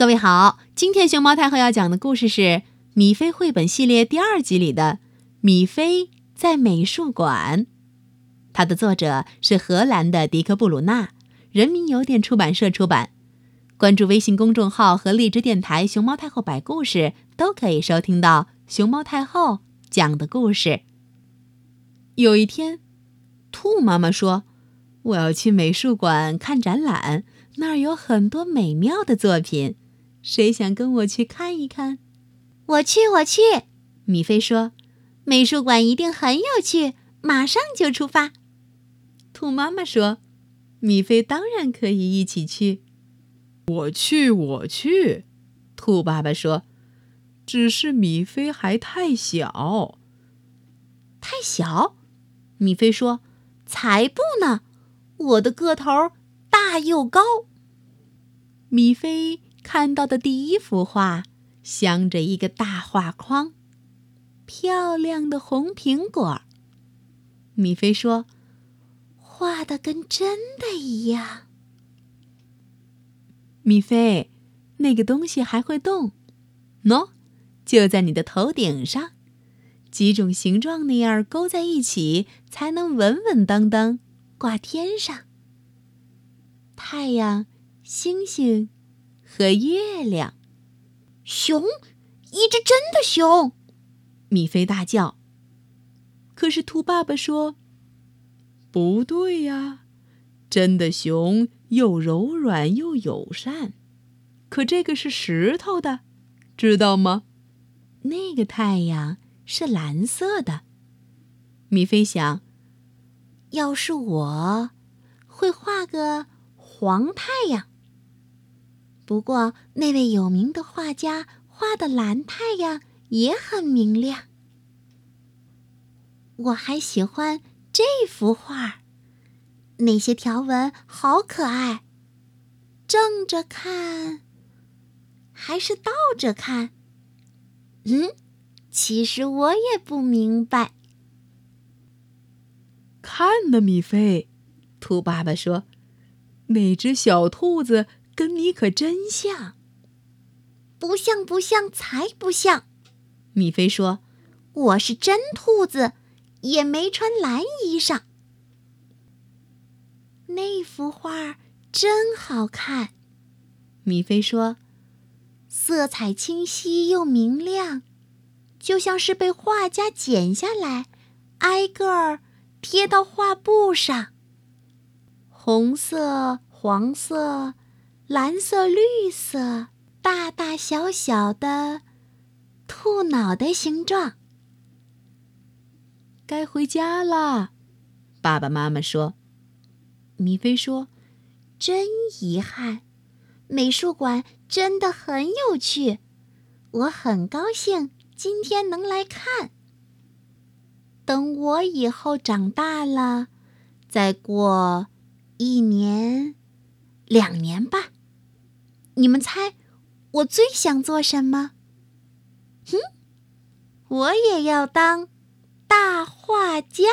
各位好，今天熊猫太后要讲的故事是《米菲绘本系列》第二集里的《米菲在美术馆》。它的作者是荷兰的迪克·布鲁纳，人民邮电出版社出版。关注微信公众号和荔枝电台“熊猫太后摆故事”，都可以收听到熊猫太后讲的故事。有一天，兔妈妈说：“我要去美术馆看展览，那儿有很多美妙的作品。”谁想跟我去看一看？我去，我去。米菲说：“美术馆一定很有趣，马上就出发。”兔妈妈说：“米菲当然可以一起去。”我去，我去。兔爸爸说：“只是米菲还太小。”太小？米菲说：“才不呢！我的个头大又高。”米菲。看到的第一幅画，镶着一个大画框，漂亮的红苹果。米菲说：“画的跟真的一样。”米菲，那个东西还会动，喏，就在你的头顶上，几种形状那样勾在一起，才能稳稳当当挂天上。太阳，星星。和月亮，熊，一只真的熊！米菲大叫。可是兔爸爸说：“不对呀，真的熊又柔软又友善，可这个是石头的，知道吗？那个太阳是蓝色的。”米菲想：“要是我，会画个黄太阳。”不过，那位有名的画家画的蓝太阳也很明亮。我还喜欢这幅画，那些条纹好可爱。正着看，还是倒着看？嗯，其实我也不明白。看呢，米菲，兔爸爸说：“那只小兔子。”跟你可真像，不像不像才不像。米菲说：“我是真兔子，也没穿蓝衣裳。”那幅画真好看，米菲说：“色彩清晰又明亮，就像是被画家剪下来，挨个儿贴到画布上。红色、黄色。”蓝色、绿色，大大小小的兔脑袋形状。该回家了，爸爸妈妈说。米菲说：“真遗憾，美术馆真的很有趣，我很高兴今天能来看。等我以后长大了，再过一年、两年吧。”你们猜，我最想做什么？哼，我也要当大画家。